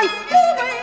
life away.